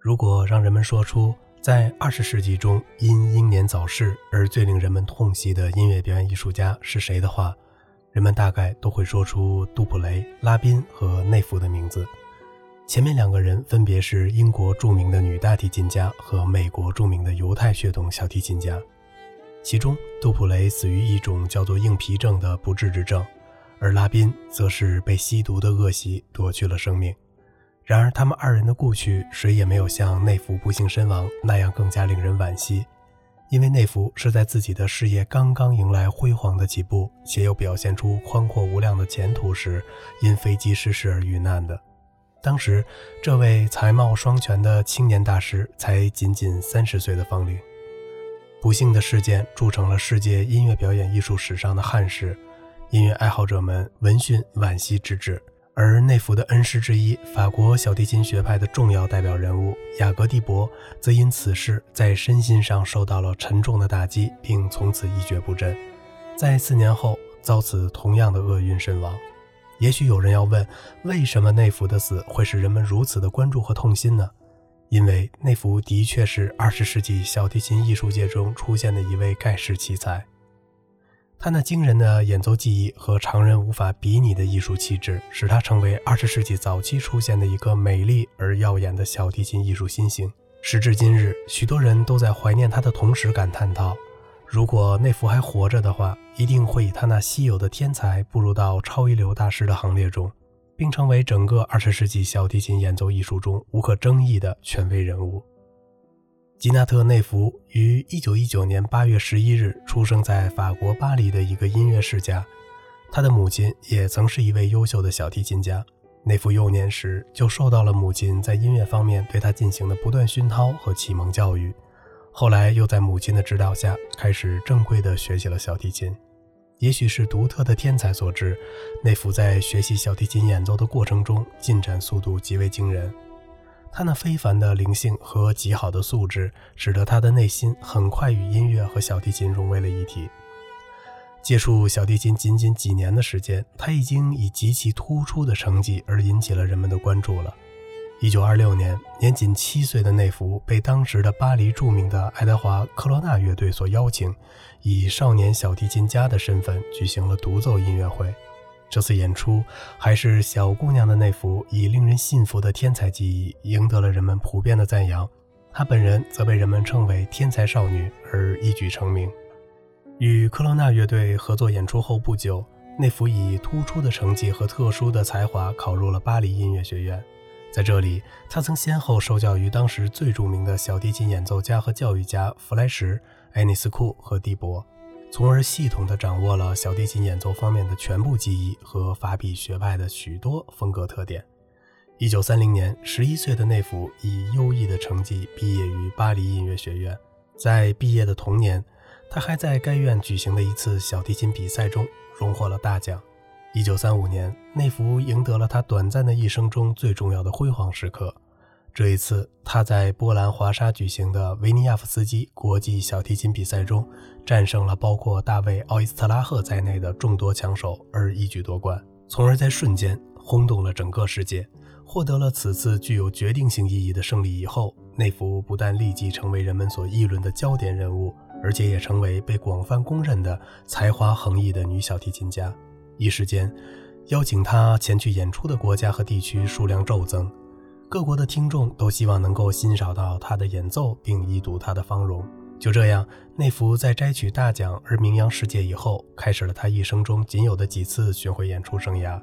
如果让人们说出在二十世纪中因英年早逝而最令人们痛惜的音乐表演艺术家是谁的话，人们大概都会说出杜普雷、拉宾和内弗的名字。前面两个人分别是英国著名的女大提琴家和美国著名的犹太血统小提琴家。其中，杜普雷死于一种叫做硬皮症的不治之症，而拉宾则是被吸毒的恶习夺去了生命。然而，他们二人的故去，谁也没有像内弗不幸身亡那样更加令人惋惜。因为内弗是在自己的事业刚刚迎来辉煌的起步，且又表现出宽阔无量的前途时，因飞机失事而遇难的。当时，这位才貌双全的青年大师才仅仅三十岁的芳龄。不幸的事件铸成了世界音乐表演艺术史上的憾事，音乐爱好者们闻讯惋惜之至。而内弗的恩师之一，法国小提琴学派的重要代表人物雅各蒂博，则因此事在身心上受到了沉重的打击，并从此一蹶不振，在四年后遭此同样的厄运身亡。也许有人要问，为什么内弗的死会使人们如此的关注和痛心呢？因为内弗的确是二十世纪小提琴艺术界中出现的一位盖世奇才，他那惊人的演奏技艺和常人无法比拟的艺术气质，使他成为二十世纪早期出现的一个美丽而耀眼的小提琴艺术新星。时至今日，许多人都在怀念他的同时感叹道：“如果内弗还活着的话，一定会以他那稀有的天才步入到超一流大师的行列中。”并成为整个二十世纪小提琴演奏艺术中无可争议的权威人物。吉纳特·内弗于一九一九年八月十一日出生在法国巴黎的一个音乐世家，他的母亲也曾是一位优秀的小提琴家。内弗幼年时就受到了母亲在音乐方面对他进行的不断熏陶和启蒙教育，后来又在母亲的指导下开始正规地学习了小提琴。也许是独特的天才所致，内弗在学习小提琴演奏的过程中进展速度极为惊人。他那非凡的灵性和极好的素质，使得他的内心很快与音乐和小提琴融为了一体。接触小提琴仅仅几年的时间，他已经以极其突出的成绩而引起了人们的关注了。一九二六年，年仅七岁的内弗被当时的巴黎著名的爱德华·科罗纳乐队所邀请，以少年小提琴家的身份举行了独奏音乐会。这次演出还是小姑娘的内弗以令人信服的天才技艺赢得了人们普遍的赞扬，她本人则被人们称为天才少女而一举成名。与科罗纳乐队合作演出后不久，内弗以突出的成绩和特殊的才华考入了巴黎音乐学院。在这里，他曾先后受教于当时最著名的小提琴演奏家和教育家弗莱什、爱尼斯库和蒂博，从而系统地掌握了小提琴演奏方面的全部技艺和法比学派的许多风格特点。一九三零年，十一岁的内弗以优异的成绩毕业于巴黎音乐学院。在毕业的同年，他还在该院举行的一次小提琴比赛中荣获了大奖。一九三五年，内弗赢得了他短暂的一生中最重要的辉煌时刻。这一次，他在波兰华沙举行的维尼亚夫斯基国际小提琴比赛中，战胜了包括大卫·奥伊斯特拉赫在内的众多强手，而一举夺冠，从而在瞬间轰动了整个世界。获得了此次具有决定性意义的胜利以后，内弗不但立即成为人们所议论的焦点人物，而且也成为被广泛公认的才华横溢的女小提琴家。一时间，邀请她前去演出的国家和地区数量骤增，各国的听众都希望能够欣赏到他的演奏，并一睹他的芳容。就这样，内弗在摘取大奖而名扬世界以后，开始了他一生中仅有的几次巡回演出生涯。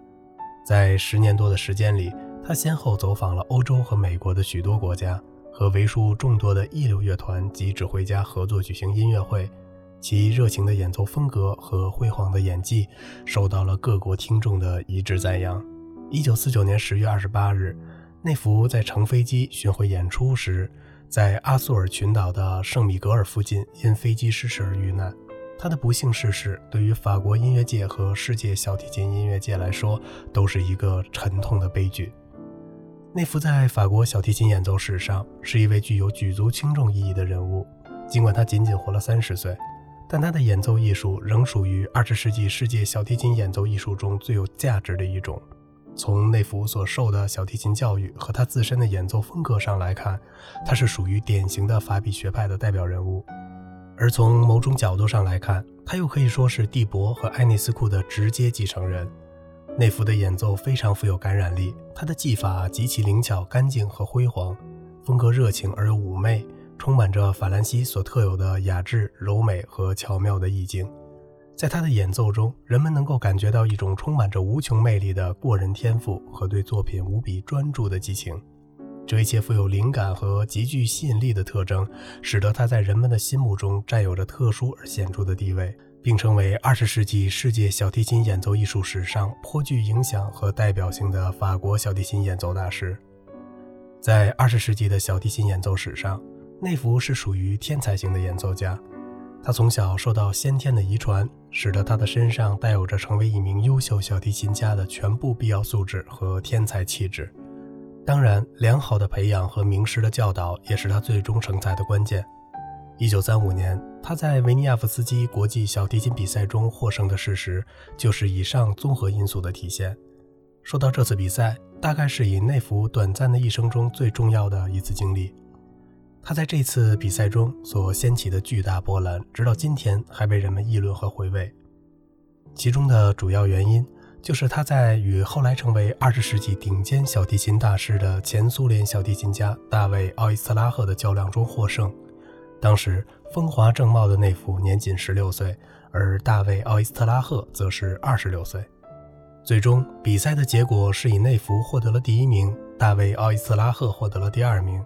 在十年多的时间里，他先后走访了欧洲和美国的许多国家，和为数众多的一流乐团及指挥家合作举行音乐会。其热情的演奏风格和辉煌的演技受到了各国听众的一致赞扬。一九四九年十月二十八日，内弗在乘飞机巡回演出时，在阿苏尔群岛的圣米格尔附近因飞机失事而遇难。他的不幸逝世对于法国音乐界和世界小提琴音乐界来说都是一个沉痛的悲剧。内弗在法国小提琴演奏史上是一位具有举足轻重意义的人物，尽管他仅仅活了三十岁。但他的演奏艺术仍属于二十世纪世界小提琴演奏艺术中最有价值的一种。从内弗所受的小提琴教育和他自身的演奏风格上来看，他是属于典型的法比学派的代表人物；而从某种角度上来看，他又可以说是蒂博和埃内斯库的直接继承人。内弗的演奏非常富有感染力，他的技法极其灵巧、干净和辉煌，风格热情而又妩媚，充满着法兰西所特有的雅致、柔美和巧妙的意境。在他的演奏中，人们能够感觉到一种充满着无穷魅力的过人天赋和对作品无比专注的激情。这一切富有灵感和极具吸引力的特征，使得他在人们的心目中占有着特殊而显著的地位，并成为二十世纪世界小提琴演奏艺术史上颇具影响和代表性的法国小提琴演奏大师。在二十世纪的小提琴演奏史上，内弗是属于天才型的演奏家。他从小受到先天的遗传，使得他的身上带有着成为一名优秀小提琴家的全部必要素质和天才气质。当然，良好的培养和名师的教导也是他最终成才的关键。一九三五年，他在维尼亚夫斯基国际小提琴比赛中获胜的事实，就是以上综合因素的体现。说到这次比赛，大概是以内弗短暂的一生中最重要的一次经历。他在这次比赛中所掀起的巨大波澜，直到今天还被人们议论和回味。其中的主要原因，就是他在与后来成为二十世纪顶尖小提琴大师的前苏联小提琴家大卫·奥伊斯拉赫的较量中获胜。当时风华正茂的内弗年仅十六岁，而大卫·奥伊斯特拉赫则是二十六岁。最终比赛的结果是以内弗获得了第一名，大卫·奥伊斯拉赫获得了第二名。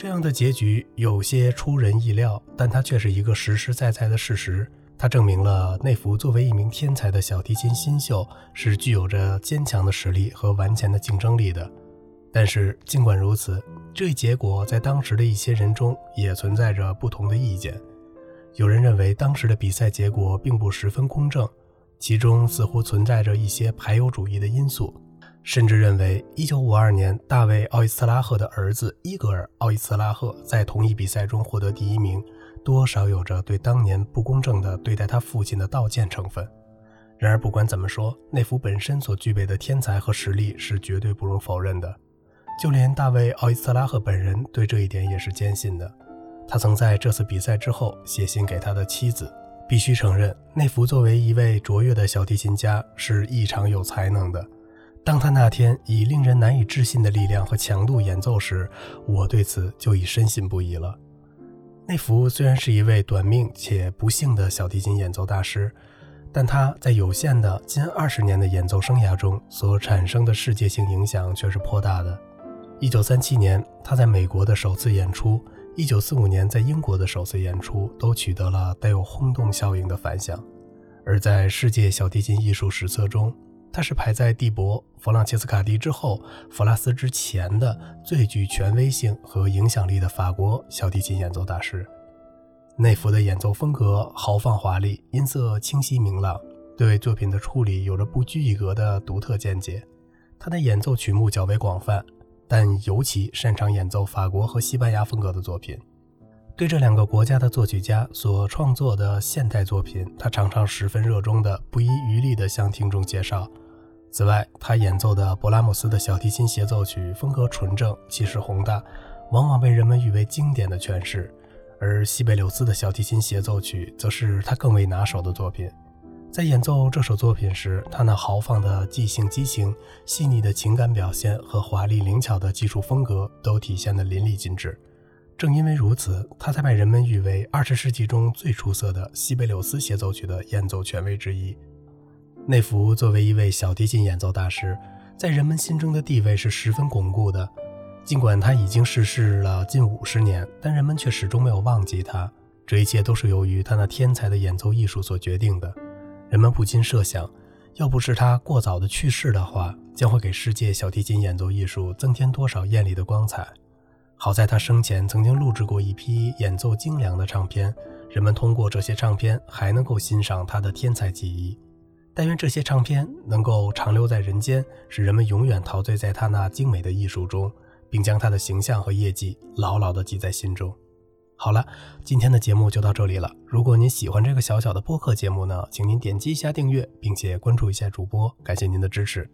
这样的结局有些出人意料，但它却是一个实实在在的事实。它证明了内弗作为一名天才的小提琴新秀是具有着坚强的实力和顽强的竞争力的。但是，尽管如此，这一结果在当时的一些人中也存在着不同的意见。有人认为当时的比赛结果并不十分公正，其中似乎存在着一些排忧主义的因素。甚至认为，1952年大卫·奥伊斯特拉赫的儿子伊格尔·奥伊斯特拉赫在同一比赛中获得第一名，多少有着对当年不公正的对待他父亲的道歉成分。然而，不管怎么说，内弗本身所具备的天才和实力是绝对不容否认的。就连大卫·奥伊斯特拉赫本人对这一点也是坚信的。他曾在这次比赛之后写信给他的妻子，必须承认，内弗作为一位卓越的小提琴家是异常有才能的。当他那天以令人难以置信的力量和强度演奏时，我对此就已深信不疑了。内弗虽然是一位短命且不幸的小提琴演奏大师，但他在有限的近二十年的演奏生涯中所产生的世界性影响却是颇大的。一九三七年他在美国的首次演出，一九四五年在英国的首次演出，都取得了带有轰动效应的反响，而在世界小提琴艺术史册中。他是排在蒂博、弗朗切斯卡蒂之后，弗拉斯之前的最具权威性和影响力的法国小提琴演奏大师。内弗的演奏风格豪放华丽，音色清晰明朗，对作品的处理有着不拘一格的独特见解。他的演奏曲目较为广泛，但尤其擅长演奏法国和西班牙风格的作品。对这两个国家的作曲家所创作的现代作品，他常常十分热衷的不遗余力地向听众介绍。此外，他演奏的勃拉姆斯的小提琴协奏曲风格纯正，气势宏大，往往被人们誉为经典的诠释；而西贝柳斯的小提琴协奏曲则是他更为拿手的作品。在演奏这首作品时，他那豪放的即兴激情、细腻的情感表现和华丽灵巧的技术风格都体现得淋漓尽致。正因为如此，他才被人们誉为二十世纪中最出色的西贝柳斯协奏曲的演奏权威之一。内弗作为一位小提琴演奏大师，在人们心中的地位是十分巩固的。尽管他已经逝世了近五十年，但人们却始终没有忘记他。这一切都是由于他那天才的演奏艺术所决定的。人们不禁设想，要不是他过早的去世的话，将会给世界小提琴演奏艺术增添多少艳丽的光彩。好在他生前曾经录制过一批演奏精良的唱片，人们通过这些唱片还能够欣赏他的天才技艺。但愿这些唱片能够长留在人间，使人们永远陶醉在他那精美的艺术中，并将他的形象和业绩牢牢地记在心中。好了，今天的节目就到这里了。如果您喜欢这个小小的播客节目呢，请您点击一下订阅，并且关注一下主播，感谢您的支持。